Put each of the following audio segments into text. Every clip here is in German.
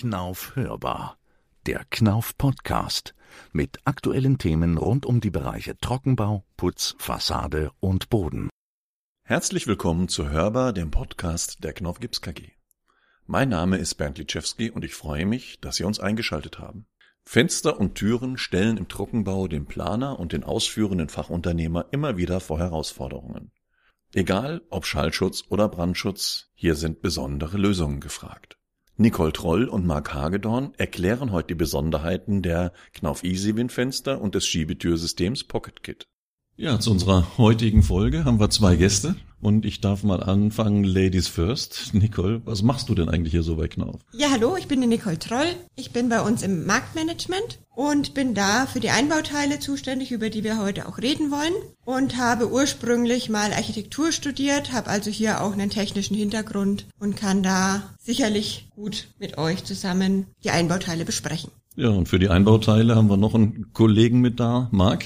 Knauf hörbar. Der Knauf Podcast mit aktuellen Themen rund um die Bereiche Trockenbau, Putz, Fassade und Boden. Herzlich willkommen zu Hörbar, dem Podcast der Knauf Gips KG. Mein Name ist Bernd Litschewski und ich freue mich, dass Sie uns eingeschaltet haben. Fenster und Türen stellen im Trockenbau den Planer und den ausführenden Fachunternehmer immer wieder vor Herausforderungen. Egal ob Schallschutz oder Brandschutz, hier sind besondere Lösungen gefragt. Nicole Troll und Marc Hagedorn erklären heute die Besonderheiten der Knauf Easy Windfenster und des Schiebetürsystems Pocket Kit. Ja, zu unserer heutigen Folge haben wir zwei Gäste und ich darf mal anfangen, Ladies first. Nicole, was machst du denn eigentlich hier so bei Knauf? Ja, hallo, ich bin die Nicole Troll. Ich bin bei uns im Marktmanagement und bin da für die Einbauteile zuständig, über die wir heute auch reden wollen und habe ursprünglich mal Architektur studiert, habe also hier auch einen technischen Hintergrund und kann da sicherlich gut mit euch zusammen die Einbauteile besprechen. Ja, und für die Einbauteile haben wir noch einen Kollegen mit da, Marc.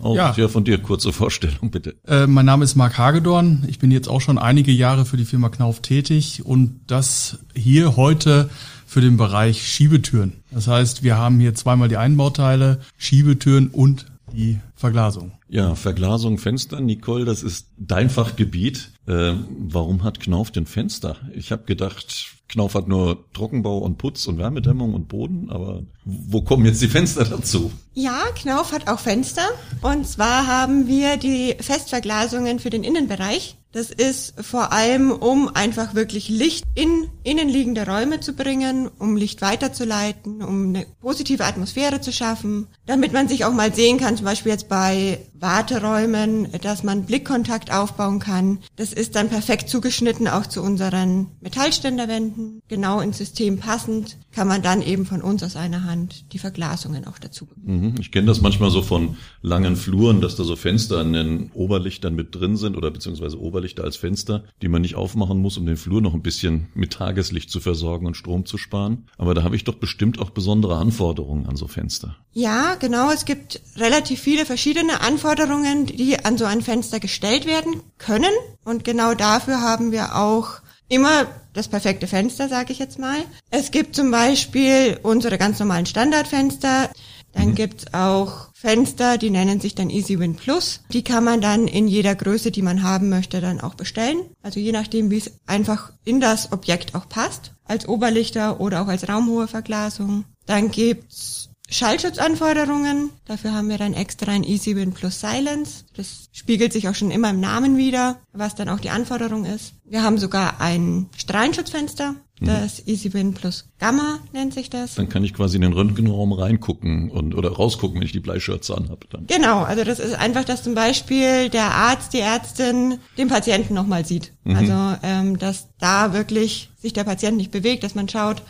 Auch ja. ja, von dir kurze Vorstellung bitte. Äh, mein Name ist Marc Hagedorn. Ich bin jetzt auch schon einige Jahre für die Firma Knauf tätig und das hier heute für den Bereich Schiebetüren. Das heißt, wir haben hier zweimal die Einbauteile, Schiebetüren und die Verglasung. Ja, Verglasung, Fenster, Nicole, das ist dein Fachgebiet. Äh, warum hat Knauf denn Fenster? Ich habe gedacht, Knauf hat nur Trockenbau und Putz und Wärmedämmung und Boden, aber wo kommen jetzt die Fenster dazu? Ja, Knauf hat auch Fenster. Und zwar haben wir die Festverglasungen für den Innenbereich. Das ist vor allem, um einfach wirklich Licht in innenliegende Räume zu bringen, um Licht weiterzuleiten, um eine positive Atmosphäre zu schaffen, damit man sich auch mal sehen kann, zum Beispiel jetzt bei Warteräumen, dass man Blickkontakt aufbauen kann. Das ist dann perfekt zugeschnitten auch zu unseren Metallständerwänden, genau ins System passend, kann man dann eben von uns aus einer Hand die Verglasungen auch dazu. Mhm. Ich kenne das manchmal so von langen Fluren, dass da so Fenster an den Oberlichtern mit drin sind oder beziehungsweise Oberlichter als Fenster, die man nicht aufmachen muss, um den Flur noch ein bisschen mit Tageslicht zu versorgen und Strom zu sparen. Aber da habe ich doch bestimmt auch besondere Anforderungen an so Fenster. Ja, genau. Es gibt relativ viele verschiedene Anforderungen, die an so ein Fenster gestellt werden können. Und genau dafür haben wir auch immer das perfekte Fenster, sage ich jetzt mal. Es gibt zum Beispiel unsere ganz normalen Standardfenster. Dann mhm. gibt's auch Fenster, die nennen sich dann EasyWin Plus. Die kann man dann in jeder Größe, die man haben möchte, dann auch bestellen. Also je nachdem, wie es einfach in das Objekt auch passt. Als Oberlichter oder auch als raumhohe Verglasung. Dann gibt's Schallschutzanforderungen. Dafür haben wir dann extra ein EasyWin Plus Silence. Das spiegelt sich auch schon immer im Namen wieder, was dann auch die Anforderung ist. Wir haben sogar ein Strahlenschutzfenster. Mhm. Das EasyWin Plus Gamma nennt sich das. Dann kann ich quasi in den Röntgenraum reingucken und oder rausgucken, wenn ich die Bleischürze anhabe. Dann. Genau, also das ist einfach, dass zum Beispiel der Arzt, die Ärztin den Patienten nochmal sieht. Mhm. Also ähm, dass da wirklich sich der Patient nicht bewegt, dass man schaut,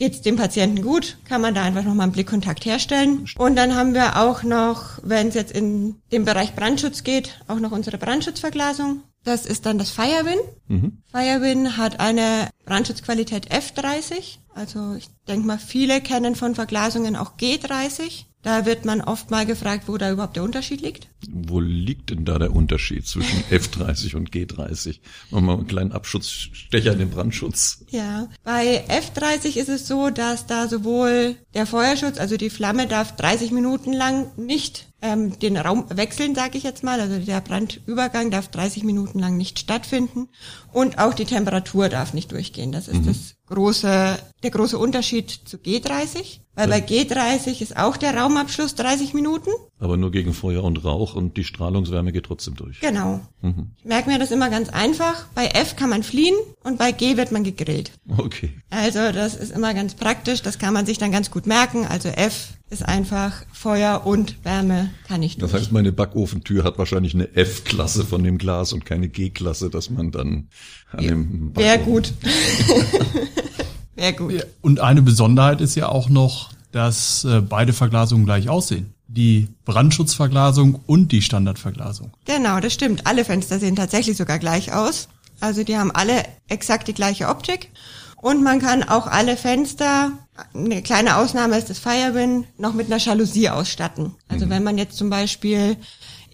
geht es dem Patienten gut, kann man da einfach nochmal einen Blickkontakt herstellen. Und dann haben wir auch noch, wenn es jetzt in den Bereich Brandschutz geht, auch noch unsere Brandschutzverglasung. Das ist dann das Firewin. Mhm. Firewin hat eine Brandschutzqualität F30. Also ich denke mal, viele kennen von Verglasungen auch G30. Da wird man oft mal gefragt, wo da überhaupt der Unterschied liegt. Wo liegt denn da der Unterschied zwischen F30 und G30? Machen wir mal einen kleinen Abschutzstecher in den Brandschutz. Ja, bei F30 ist es so, dass da sowohl der Feuerschutz, also die Flamme darf 30 Minuten lang nicht ähm, den Raum wechseln, sage ich jetzt mal. Also der Brandübergang darf 30 Minuten lang nicht stattfinden und auch die Temperatur darf nicht durchgehen. Das ist mhm. das große, der große Unterschied zu G30. Weil bei G30 ist auch der Raumabschluss 30 Minuten. Aber nur gegen Feuer und Rauch und die Strahlungswärme geht trotzdem durch. Genau. Mhm. Ich merke mir das immer ganz einfach. Bei F kann man fliehen und bei G wird man gegrillt. Okay. Also das ist immer ganz praktisch. Das kann man sich dann ganz gut merken. Also F ist einfach Feuer und Wärme kann ich durch. Das heißt, meine Backofentür hat wahrscheinlich eine F-Klasse von dem Glas und keine G-Klasse, dass man dann an ja, dem Wäre gut. Wäre gut. Und eine Besonderheit ist ja auch noch, dass äh, beide Verglasungen gleich aussehen. Die Brandschutzverglasung und die Standardverglasung. Genau, das stimmt. Alle Fenster sehen tatsächlich sogar gleich aus. Also die haben alle exakt die gleiche Optik. Und man kann auch alle Fenster, eine kleine Ausnahme ist das Firewin, noch mit einer Jalousie ausstatten. Also mhm. wenn man jetzt zum Beispiel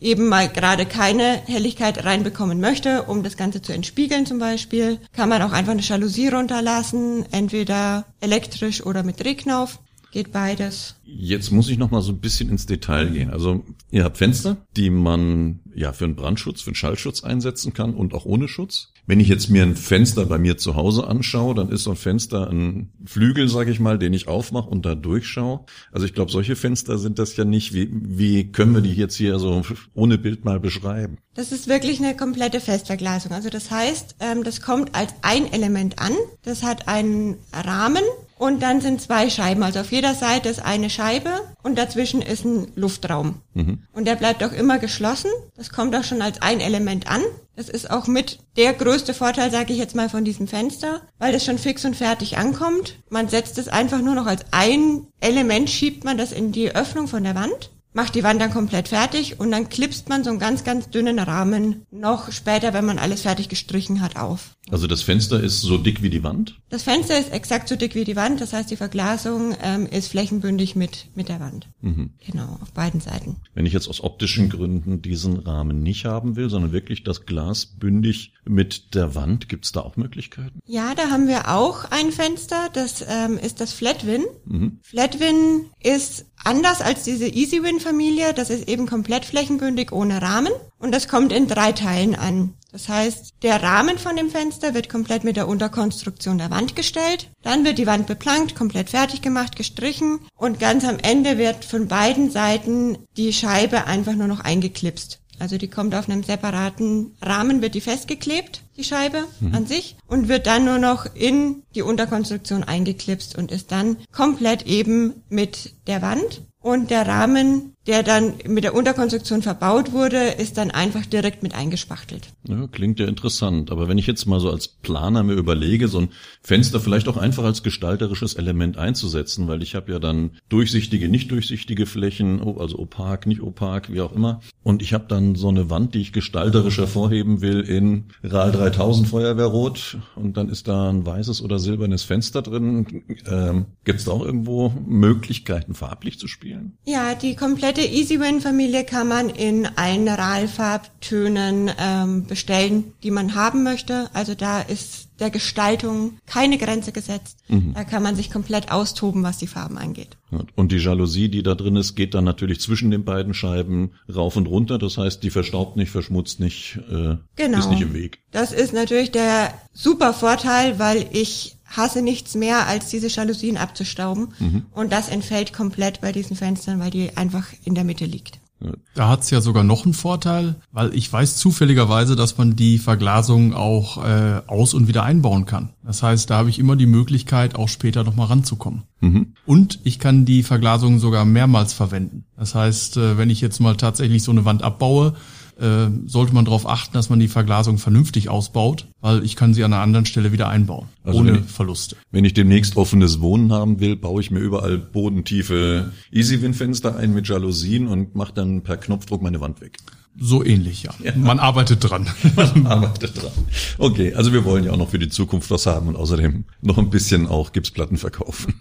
eben mal gerade keine Helligkeit reinbekommen möchte, um das Ganze zu entspiegeln zum Beispiel, kann man auch einfach eine Jalousie runterlassen, entweder elektrisch oder mit Drehknauf. Geht beides. Jetzt muss ich noch mal so ein bisschen ins Detail gehen. Also ihr habt Fenster, die man ja für einen Brandschutz, für einen Schallschutz einsetzen kann und auch ohne Schutz. Wenn ich jetzt mir ein Fenster bei mir zu Hause anschaue, dann ist so ein Fenster ein Flügel, sage ich mal, den ich aufmache und da durchschaue. Also ich glaube, solche Fenster sind das ja nicht. Wie, wie können wir die jetzt hier so ohne Bild mal beschreiben? Das ist wirklich eine komplette Festverglasung. Also das heißt, ähm, das kommt als ein Element an. Das hat einen Rahmen und dann sind zwei Scheiben. Also auf jeder Seite ist eine Scheibe und dazwischen ist ein Luftraum. Mhm. Und der bleibt auch immer geschlossen. Das kommt auch schon als ein Element an. Das ist auch mit der größte Vorteil, sage ich jetzt mal, von diesem Fenster, weil das schon fix und fertig ankommt. Man setzt es einfach nur noch als ein Element, schiebt man das in die Öffnung von der Wand macht die Wand dann komplett fertig und dann klipst man so einen ganz, ganz dünnen Rahmen noch später, wenn man alles fertig gestrichen hat, auf. Also das Fenster ist so dick wie die Wand? Das Fenster ist exakt so dick wie die Wand, das heißt die Verglasung ähm, ist flächenbündig mit, mit der Wand. Mhm. Genau, auf beiden Seiten. Wenn ich jetzt aus optischen Gründen diesen Rahmen nicht haben will, sondern wirklich das Glas bündig mit der Wand, gibt's da auch Möglichkeiten? Ja, da haben wir auch ein Fenster, das ähm, ist das Flatwin. Mhm. Flatwin ist anders als diese EasyWin-Familie, das ist eben komplett flächenbündig ohne Rahmen und das kommt in drei Teilen an. Das heißt, der Rahmen von dem Fenster wird komplett mit der Unterkonstruktion der Wand gestellt. Dann wird die Wand beplankt, komplett fertig gemacht, gestrichen und ganz am Ende wird von beiden Seiten die Scheibe einfach nur noch eingeklipst. Also die kommt auf einem separaten Rahmen, wird die festgeklebt, die Scheibe mhm. an sich, und wird dann nur noch in die Unterkonstruktion eingeklipst und ist dann komplett eben mit der Wand. Und der Rahmen der dann mit der Unterkonstruktion verbaut wurde, ist dann einfach direkt mit eingespachtelt. Ja, klingt ja interessant. Aber wenn ich jetzt mal so als Planer mir überlege, so ein Fenster vielleicht auch einfach als gestalterisches Element einzusetzen, weil ich habe ja dann durchsichtige, nicht durchsichtige Flächen, also opak, nicht opak, wie auch immer. Und ich habe dann so eine Wand, die ich gestalterisch hervorheben will in RAL 3000 Feuerwehrrot und dann ist da ein weißes oder silbernes Fenster drin. Ähm, Gibt es da auch irgendwo Möglichkeiten, farblich zu spielen? Ja, die komplette komplette EasyWin-Familie kann man in allen RAL-Farbtönen ähm, bestellen, die man haben möchte. Also da ist der Gestaltung keine Grenze gesetzt. Mhm. Da kann man sich komplett austoben, was die Farben angeht. Und die Jalousie, die da drin ist, geht dann natürlich zwischen den beiden Scheiben rauf und runter. Das heißt, die verstaubt nicht, verschmutzt nicht, äh, genau. ist nicht im Weg. Das ist natürlich der super Vorteil, weil ich hasse nichts mehr, als diese Jalousien abzustauben. Mhm. Und das entfällt komplett bei diesen Fenstern, weil die einfach in der Mitte liegt. Da hat's ja sogar noch einen Vorteil, weil ich weiß zufälligerweise, dass man die Verglasung auch äh, aus- und wieder einbauen kann. Das heißt, da habe ich immer die Möglichkeit, auch später nochmal ranzukommen. Mhm. Und ich kann die Verglasung sogar mehrmals verwenden. Das heißt, äh, wenn ich jetzt mal tatsächlich so eine Wand abbaue, äh, sollte man darauf achten, dass man die Verglasung vernünftig ausbaut, weil ich kann sie an einer anderen Stelle wieder einbauen, also ohne wenn, Verluste. Wenn ich demnächst offenes Wohnen haben will, baue ich mir überall bodentiefe Easy-Win-Fenster ein mit Jalousien und mache dann per Knopfdruck meine Wand weg. So ähnlich, ja. ja. Man arbeitet dran. Man arbeitet dran. Okay, also wir wollen ja auch noch für die Zukunft was haben und außerdem noch ein bisschen auch Gipsplatten verkaufen.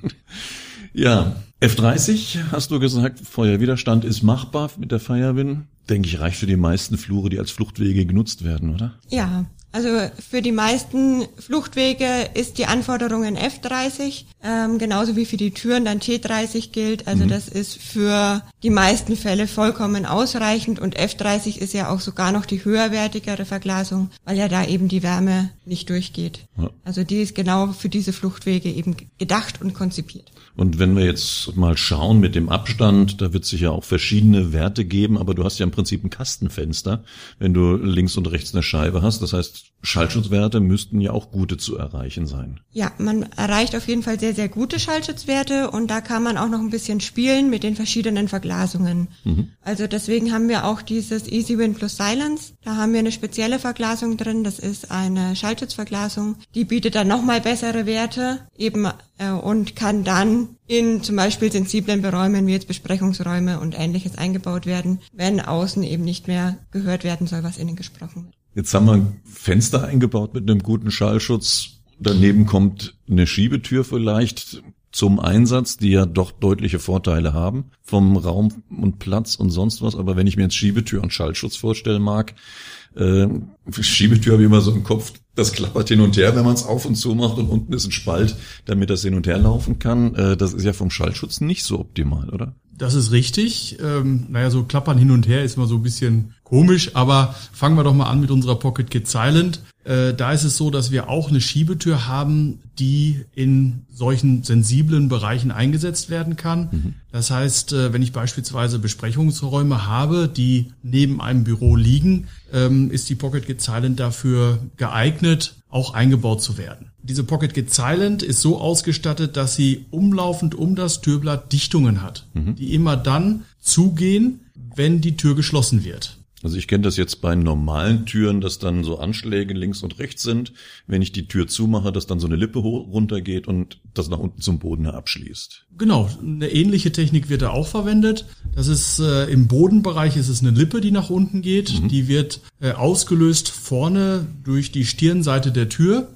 Ja, F30 hast du gesagt, Feuerwiderstand ist machbar mit der Firewin. Denke ich, reicht für die meisten Flure, die als Fluchtwege genutzt werden, oder? Ja, also für die meisten Fluchtwege ist die Anforderung in F30, ähm, genauso wie für die Türen dann T30 gilt. Also mhm. das ist für die meisten Fälle vollkommen ausreichend und F30 ist ja auch sogar noch die höherwertigere Verglasung, weil ja da eben die Wärme nicht durchgeht. Ja. Also die ist genau für diese Fluchtwege eben gedacht und konzipiert. Und wenn wir jetzt mal schauen mit dem Abstand, da wird es sicher auch verschiedene Werte geben, aber du hast ja im Prinzip ein Kastenfenster, wenn du links und rechts eine Scheibe hast. Das heißt, Schallschutzwerte müssten ja auch gute zu erreichen sein. Ja, man erreicht auf jeden Fall sehr, sehr gute Schallschutzwerte und da kann man auch noch ein bisschen spielen mit den verschiedenen Verglasungen. Mhm. Also deswegen haben wir auch dieses EasyWin plus Silence. Da haben wir eine spezielle Verglasung drin. Das ist eine Schallschutzverglasung. Die bietet dann nochmal bessere Werte eben äh, und kann dann in zum Beispiel sensiblen Beräumen wie jetzt Besprechungsräume und ähnliches eingebaut werden, wenn außen eben nicht mehr gehört werden soll, was innen gesprochen wird. Jetzt haben wir ein Fenster eingebaut mit einem guten Schallschutz. Daneben kommt eine Schiebetür vielleicht. Zum Einsatz, die ja doch deutliche Vorteile haben vom Raum und Platz und sonst was. Aber wenn ich mir jetzt Schiebetür und Schallschutz vorstellen mag, äh, Schiebetür habe ich immer so im Kopf, das klappert hin und her, wenn man es auf und zu macht und unten ist ein Spalt, damit das hin und her laufen kann. Äh, das ist ja vom Schallschutz nicht so optimal, oder? Das ist richtig. Ähm, naja, so klappern hin und her ist immer so ein bisschen komisch, aber fangen wir doch mal an mit unserer Pocket Kit Silent. Äh, da ist es so, dass wir auch eine Schiebetür haben, die in solchen sensiblen Bereichen eingesetzt werden kann. Mhm. Das heißt, äh, wenn ich beispielsweise Besprechungsräume habe, die neben einem Büro liegen, ähm, ist die Pocket Git Silent dafür geeignet, auch eingebaut zu werden. Diese Pocket Git Silent ist so ausgestattet, dass sie umlaufend um das Türblatt Dichtungen hat, mhm. die immer dann zugehen, wenn die Tür geschlossen wird. Also ich kenne das jetzt bei normalen Türen, dass dann so Anschläge links und rechts sind. Wenn ich die Tür zumache, dass dann so eine Lippe runtergeht und das nach unten zum Boden abschließt. Genau, eine ähnliche Technik wird da auch verwendet. Das ist äh, im Bodenbereich ist es eine Lippe, die nach unten geht. Mhm. Die wird äh, ausgelöst vorne durch die Stirnseite der Tür.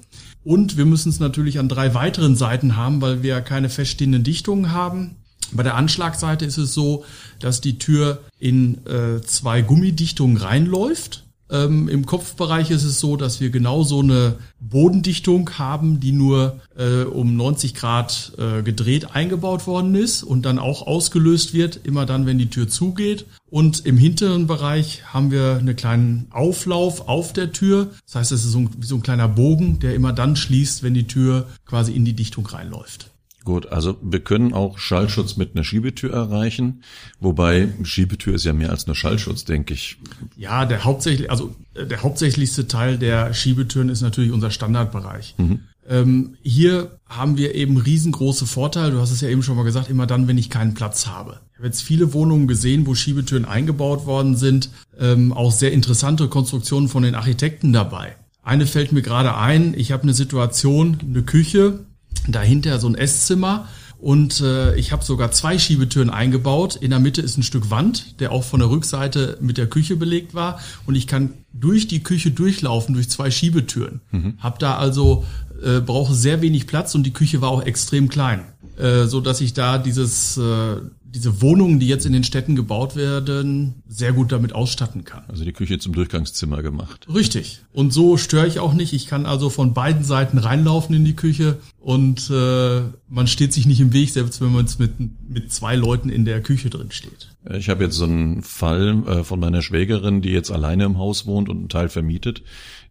Und wir müssen es natürlich an drei weiteren Seiten haben, weil wir keine feststehenden Dichtungen haben. Bei der Anschlagseite ist es so, dass die Tür in äh, zwei Gummidichtungen reinläuft. Ähm, Im Kopfbereich ist es so, dass wir genau so eine Bodendichtung haben, die nur äh, um 90 Grad äh, gedreht eingebaut worden ist und dann auch ausgelöst wird, immer dann, wenn die Tür zugeht. Und im hinteren Bereich haben wir einen kleinen Auflauf auf der Tür. Das heißt, es ist so ein, so ein kleiner Bogen, der immer dann schließt, wenn die Tür quasi in die Dichtung reinläuft. Gut, also wir können auch Schallschutz mit einer Schiebetür erreichen, wobei Schiebetür ist ja mehr als nur Schallschutz, denke ich. Ja, der hauptsächlich, also äh, der hauptsächlichste Teil der Schiebetüren ist natürlich unser Standardbereich. Mhm. Ähm, hier haben wir eben riesengroße Vorteile. Du hast es ja eben schon mal gesagt, immer dann, wenn ich keinen Platz habe. Ich habe jetzt viele Wohnungen gesehen, wo Schiebetüren eingebaut worden sind. Ähm, auch sehr interessante Konstruktionen von den Architekten dabei. Eine fällt mir gerade ein. Ich habe eine Situation, eine Küche, dahinter so ein Esszimmer und äh, ich habe sogar zwei Schiebetüren eingebaut. In der Mitte ist ein Stück Wand, der auch von der Rückseite mit der Küche belegt war und ich kann durch die Küche durchlaufen durch zwei Schiebetüren. Mhm. Hab da also äh, brauche sehr wenig Platz und die Küche war auch extrem klein, äh, so dass ich da dieses äh, diese Wohnungen, die jetzt in den Städten gebaut werden, sehr gut damit ausstatten kann. Also die Küche zum Durchgangszimmer gemacht. Richtig. Und so störe ich auch nicht. Ich kann also von beiden Seiten reinlaufen in die Küche und äh, man steht sich nicht im Weg, selbst wenn man mit, mit zwei Leuten in der Küche drin steht. Ich habe jetzt so einen Fall äh, von meiner Schwägerin, die jetzt alleine im Haus wohnt und einen Teil vermietet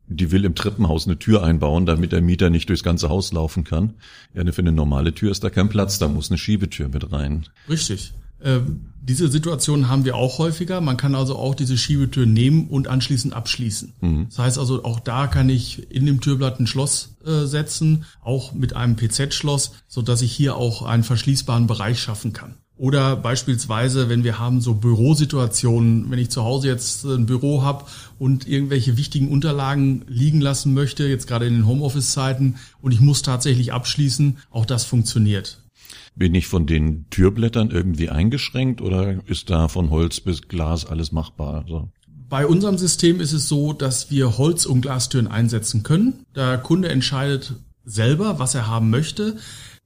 die will im Treppenhaus eine Tür einbauen, damit der Mieter nicht durchs ganze Haus laufen kann. Ja, für eine normale Tür ist da kein Platz, da muss eine Schiebetür mit rein. Richtig. Ähm, diese Situation haben wir auch häufiger. Man kann also auch diese Schiebetür nehmen und anschließend abschließen. Mhm. Das heißt also, auch da kann ich in dem Türblatt ein Schloss äh, setzen, auch mit einem PZ-Schloss, so dass ich hier auch einen verschließbaren Bereich schaffen kann. Oder beispielsweise, wenn wir haben so Bürosituationen, wenn ich zu Hause jetzt ein Büro habe und irgendwelche wichtigen Unterlagen liegen lassen möchte, jetzt gerade in den Homeoffice-Zeiten, und ich muss tatsächlich abschließen, auch das funktioniert. Bin ich von den Türblättern irgendwie eingeschränkt oder ist da von Holz bis Glas alles machbar? Also bei unserem System ist es so, dass wir Holz- und Glastüren einsetzen können. Der Kunde entscheidet selber, was er haben möchte.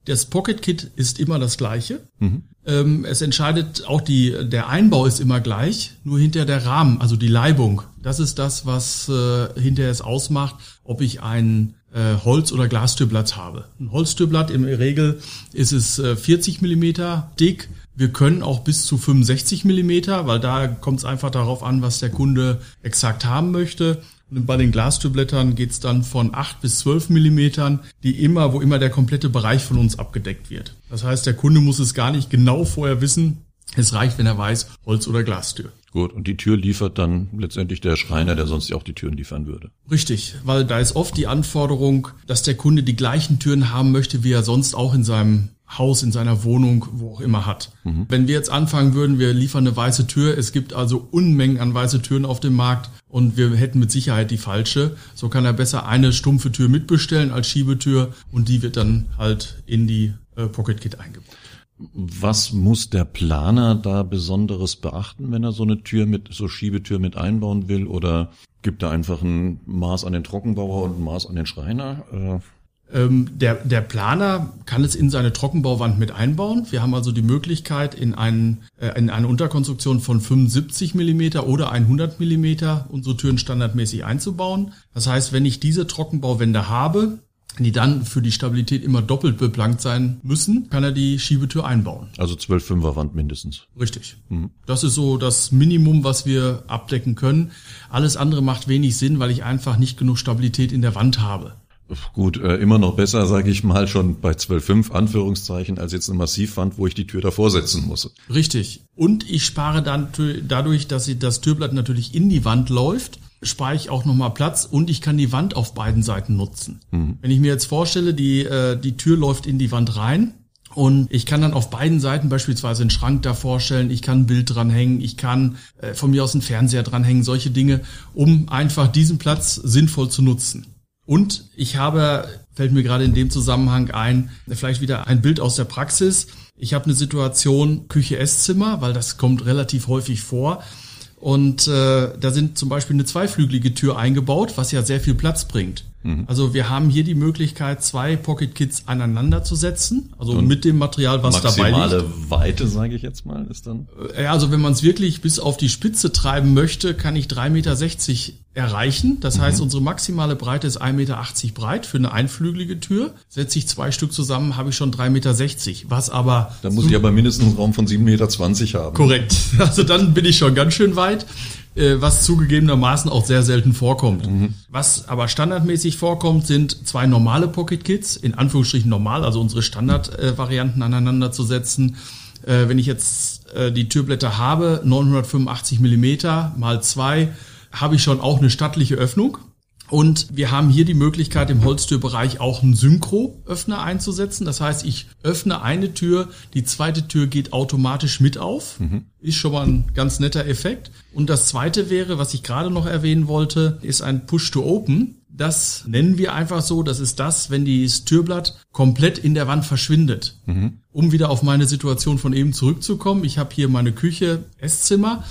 Das Pocket Kit ist immer das gleiche. Mhm. Ähm, es entscheidet auch die, der Einbau ist immer gleich, nur hinter der Rahmen, also die Leibung. Das ist das, was äh, hinterher es ausmacht, ob ich ein äh, Holz- oder Glastürblatt habe. Ein Holztürblatt im Regel ist es äh, 40 Millimeter dick. Wir können auch bis zu 65 Millimeter, weil da kommt es einfach darauf an, was der Kunde exakt haben möchte. Und bei den Glastürblättern geht's dann von 8 bis 12 Millimetern, die immer, wo immer der komplette Bereich von uns abgedeckt wird. Das heißt, der Kunde muss es gar nicht genau vorher wissen. Es reicht, wenn er weiß, Holz- oder Glastür. Gut, und die Tür liefert dann letztendlich der Schreiner, der sonst ja auch die Türen liefern würde. Richtig, weil da ist oft die Anforderung, dass der Kunde die gleichen Türen haben möchte, wie er sonst auch in seinem Haus, in seiner Wohnung, wo auch immer hat. Mhm. Wenn wir jetzt anfangen würden, wir liefern eine weiße Tür, es gibt also Unmengen an weiße Türen auf dem Markt und wir hätten mit Sicherheit die falsche, so kann er besser eine stumpfe Tür mitbestellen als Schiebetür und die wird dann halt in die äh, Pocket Kit eingebaut. Was muss der Planer da Besonderes beachten, wenn er so eine Tür mit, so Schiebetür mit einbauen will? Oder gibt er einfach ein Maß an den Trockenbauer und ein Maß an den Schreiner? Äh der, der Planer kann es in seine Trockenbauwand mit einbauen. Wir haben also die Möglichkeit, in, einen, äh, in eine Unterkonstruktion von 75 Millimeter oder 100 Millimeter unsere Türen standardmäßig einzubauen. Das heißt, wenn ich diese Trockenbauwände habe, die dann für die Stabilität immer doppelt beplankt sein müssen, kann er die Schiebetür einbauen. Also 12 Fünfer Wand mindestens. Richtig. Mhm. Das ist so das Minimum, was wir abdecken können. Alles andere macht wenig Sinn, weil ich einfach nicht genug Stabilität in der Wand habe. Gut, äh, immer noch besser, sage ich mal, schon bei 12,5 Anführungszeichen, als jetzt eine Massivwand, wo ich die Tür davor setzen muss. Richtig. Und ich spare dann dadurch, dass das Türblatt natürlich in die Wand läuft, spare ich auch nochmal Platz und ich kann die Wand auf beiden Seiten nutzen. Mhm. Wenn ich mir jetzt vorstelle, die, äh, die Tür läuft in die Wand rein, und ich kann dann auf beiden Seiten beispielsweise einen Schrank da vorstellen, ich kann ein Bild dranhängen, ich kann äh, von mir aus einen Fernseher dranhängen, solche Dinge, um einfach diesen Platz sinnvoll zu nutzen. Und ich habe, fällt mir gerade in dem Zusammenhang ein, vielleicht wieder ein Bild aus der Praxis. Ich habe eine Situation Küche-Esszimmer, weil das kommt relativ häufig vor. Und äh, da sind zum Beispiel eine zweiflügelige Tür eingebaut, was ja sehr viel Platz bringt. Mhm. Also wir haben hier die Möglichkeit, zwei Pocket Kits aneinander zu setzen, also Und mit dem Material, was dabei liegt. Maximale Weite, sage ich jetzt mal, ist dann. Ja, also wenn man es wirklich bis auf die Spitze treiben möchte, kann ich 3,60 Meter erreichen. Das mhm. heißt, unsere maximale Breite ist 1,80 Meter breit für eine einflügelige Tür. Setze ich zwei Stück zusammen, habe ich schon 3,60 Meter. Was aber... Da muss ich aber mindestens einen Raum von 7,20 Meter haben. Korrekt. Also dann bin ich schon ganz schön weit äh, was zugegebenermaßen auch sehr selten vorkommt. Mhm. Was aber standardmäßig vorkommt, sind zwei normale Pocket Kits, in Anführungsstrichen normal, also unsere Standardvarianten äh, aneinander zu setzen. Äh, wenn ich jetzt äh, die Türblätter habe, 985 Millimeter mal zwei, habe ich schon auch eine stattliche Öffnung. Und wir haben hier die Möglichkeit, im Holztürbereich auch einen Synchro-Öffner einzusetzen. Das heißt, ich öffne eine Tür, die zweite Tür geht automatisch mit auf. Mhm. Ist schon mal ein ganz netter Effekt. Und das zweite wäre, was ich gerade noch erwähnen wollte, ist ein Push-to-Open. Das nennen wir einfach so. Das ist das, wenn das Türblatt komplett in der Wand verschwindet. Mhm. Um wieder auf meine Situation von eben zurückzukommen. Ich habe hier meine Küche, Esszimmer.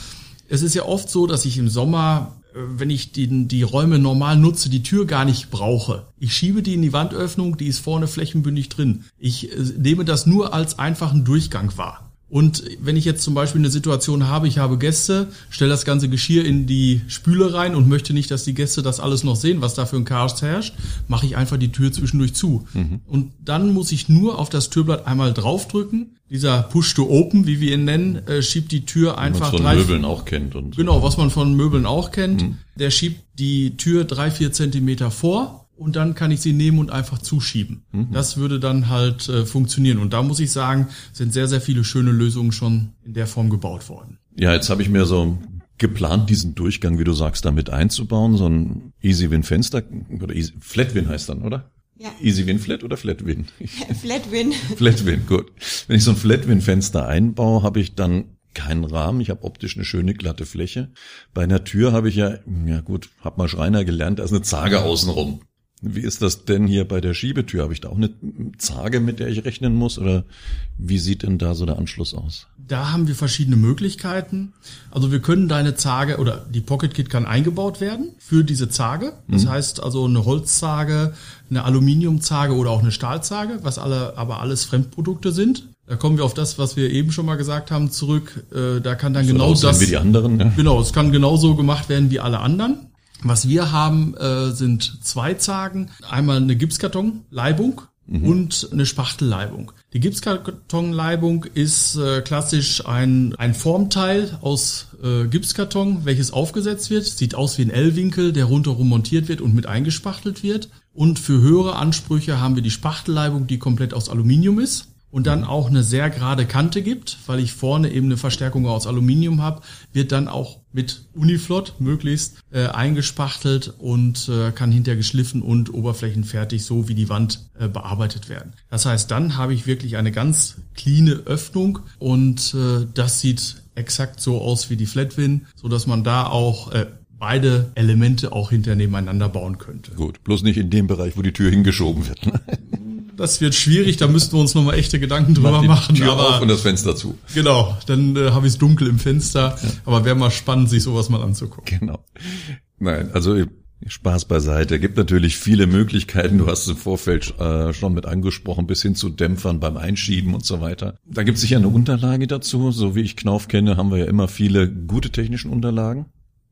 Es ist ja oft so, dass ich im Sommer wenn ich die, die Räume normal nutze, die Tür gar nicht brauche. Ich schiebe die in die Wandöffnung, die ist vorne flächenbündig drin. Ich äh, nehme das nur als einfachen Durchgang wahr. Und wenn ich jetzt zum Beispiel eine Situation habe, ich habe Gäste, stelle das ganze Geschirr in die Spüle rein und möchte nicht, dass die Gäste das alles noch sehen, was da für ein Chaos herrscht, mache ich einfach die Tür zwischendurch zu. Mhm. Und dann muss ich nur auf das Türblatt einmal draufdrücken. Dieser Push to Open, wie wir ihn nennen, äh, schiebt die Tür einfach. Was man von Möbeln auch kennt. Und genau, was man von Möbeln auch kennt. Mhm. Der schiebt die Tür drei, vier Zentimeter vor und dann kann ich sie nehmen und einfach zuschieben. Mhm. Das würde dann halt äh, funktionieren. Und da muss ich sagen, sind sehr, sehr viele schöne Lösungen schon in der Form gebaut worden. Ja, jetzt habe ich mir so geplant, diesen Durchgang, wie du sagst, damit einzubauen, so ein Easy Win Fenster oder Easy, Flat Win heißt dann, oder? Ja. Easy Win Flat oder Flat Win? Flat Win. Flat Win, gut. Wenn ich so ein Flat Win Fenster einbaue, habe ich dann keinen Rahmen, ich habe optisch eine schöne glatte Fläche. Bei einer Tür habe ich ja, ja gut, hab mal Schreiner gelernt, da ist eine Zage außenrum. Wie ist das denn hier bei der Schiebetür? Habe ich da auch eine Zage, mit der ich rechnen muss? Oder wie sieht denn da so der Anschluss aus? Da haben wir verschiedene Möglichkeiten. Also wir können deine Zage oder die Pocket Kit kann eingebaut werden für diese Zage. Das mhm. heißt also eine Holzzage, eine Aluminiumzage oder auch eine Stahlzage, was alle, aber alles Fremdprodukte sind. Da kommen wir auf das, was wir eben schon mal gesagt haben, zurück. Äh, da kann dann so genau das. wie die anderen. Ja. Genau, es kann genauso gemacht werden wie alle anderen. Was wir haben, äh, sind zwei Zagen. Einmal eine Gipskartonleibung mhm. und eine Spachtelleibung. Die Gipskartonleibung ist äh, klassisch ein, ein Formteil aus äh, Gipskarton, welches aufgesetzt wird. Sieht aus wie ein L-Winkel, der rundherum montiert wird und mit eingespachtelt wird. Und für höhere Ansprüche haben wir die Spachtelleibung, die komplett aus Aluminium ist und dann auch eine sehr gerade Kante gibt, weil ich vorne eben eine Verstärkung aus Aluminium habe, wird dann auch mit Uniflot möglichst äh, eingespachtelt und äh, kann hinterher geschliffen und oberflächenfertig so wie die Wand äh, bearbeitet werden. Das heißt, dann habe ich wirklich eine ganz cleane Öffnung und äh, das sieht exakt so aus wie die Flatwin, so dass man da auch äh, beide Elemente auch hinter nebeneinander bauen könnte. Gut, bloß nicht in dem Bereich, wo die Tür hingeschoben wird. Ne? Das wird schwierig, da müssten wir uns nochmal echte Gedanken drüber Mach machen. Tür aber, auf und das Fenster zu. Genau, dann äh, habe ich es dunkel im Fenster. Ja. Aber wäre mal spannend, sich sowas mal anzugucken. Genau. Nein, also Spaß beiseite. Gibt natürlich viele Möglichkeiten. Du hast es im Vorfeld äh, schon mit angesprochen, bis hin zu Dämpfern beim Einschieben und so weiter. Da gibt es sicher eine Unterlage dazu. So wie ich Knauf kenne, haben wir ja immer viele gute technischen Unterlagen.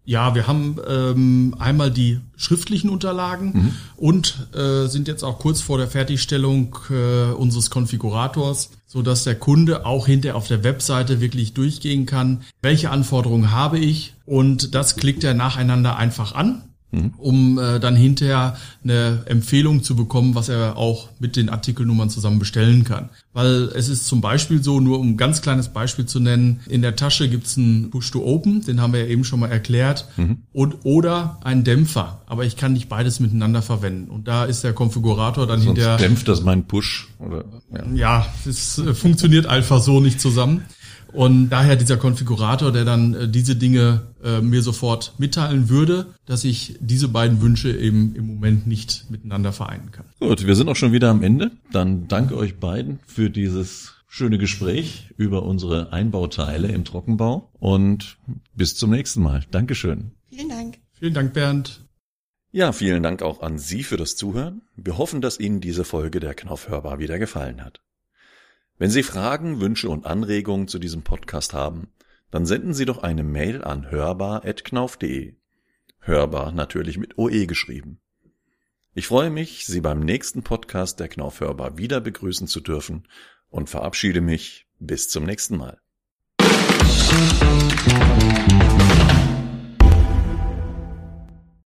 Ja, wir haben ähm, einmal die schriftlichen Unterlagen mhm. und äh, sind jetzt auch kurz vor der Fertigstellung äh, unseres Konfigurators, so dass der Kunde auch hinterher auf der Webseite wirklich durchgehen kann, welche Anforderungen habe ich und das klickt er nacheinander einfach an Mhm. um äh, dann hinterher eine Empfehlung zu bekommen, was er auch mit den Artikelnummern zusammen bestellen kann. Weil es ist zum Beispiel so, nur um ein ganz kleines Beispiel zu nennen, in der Tasche gibt's einen Push-to-Open, den haben wir ja eben schon mal erklärt, mhm. und oder einen Dämpfer. Aber ich kann nicht beides miteinander verwenden. Und da ist der Konfigurator dann Sonst hinterher. Dämpft das mein Push? Oder, ja, ja es äh, funktioniert einfach so nicht zusammen. Und daher dieser Konfigurator, der dann äh, diese Dinge äh, mir sofort mitteilen würde, dass ich diese beiden Wünsche eben im Moment nicht miteinander vereinen kann. Gut, wir sind auch schon wieder am Ende. Dann danke euch beiden für dieses schöne Gespräch über unsere Einbauteile im Trockenbau und bis zum nächsten Mal. Dankeschön. Vielen Dank. Vielen Dank, Bernd. Ja, vielen Dank auch an Sie für das Zuhören. Wir hoffen, dass Ihnen diese Folge der Knauf hörbar wieder gefallen hat. Wenn Sie Fragen, Wünsche und Anregungen zu diesem Podcast haben, dann senden Sie doch eine Mail an hörbar.knauf.de. Hörbar natürlich mit OE geschrieben. Ich freue mich, Sie beim nächsten Podcast der Knauf Hörbar wieder begrüßen zu dürfen und verabschiede mich bis zum nächsten Mal.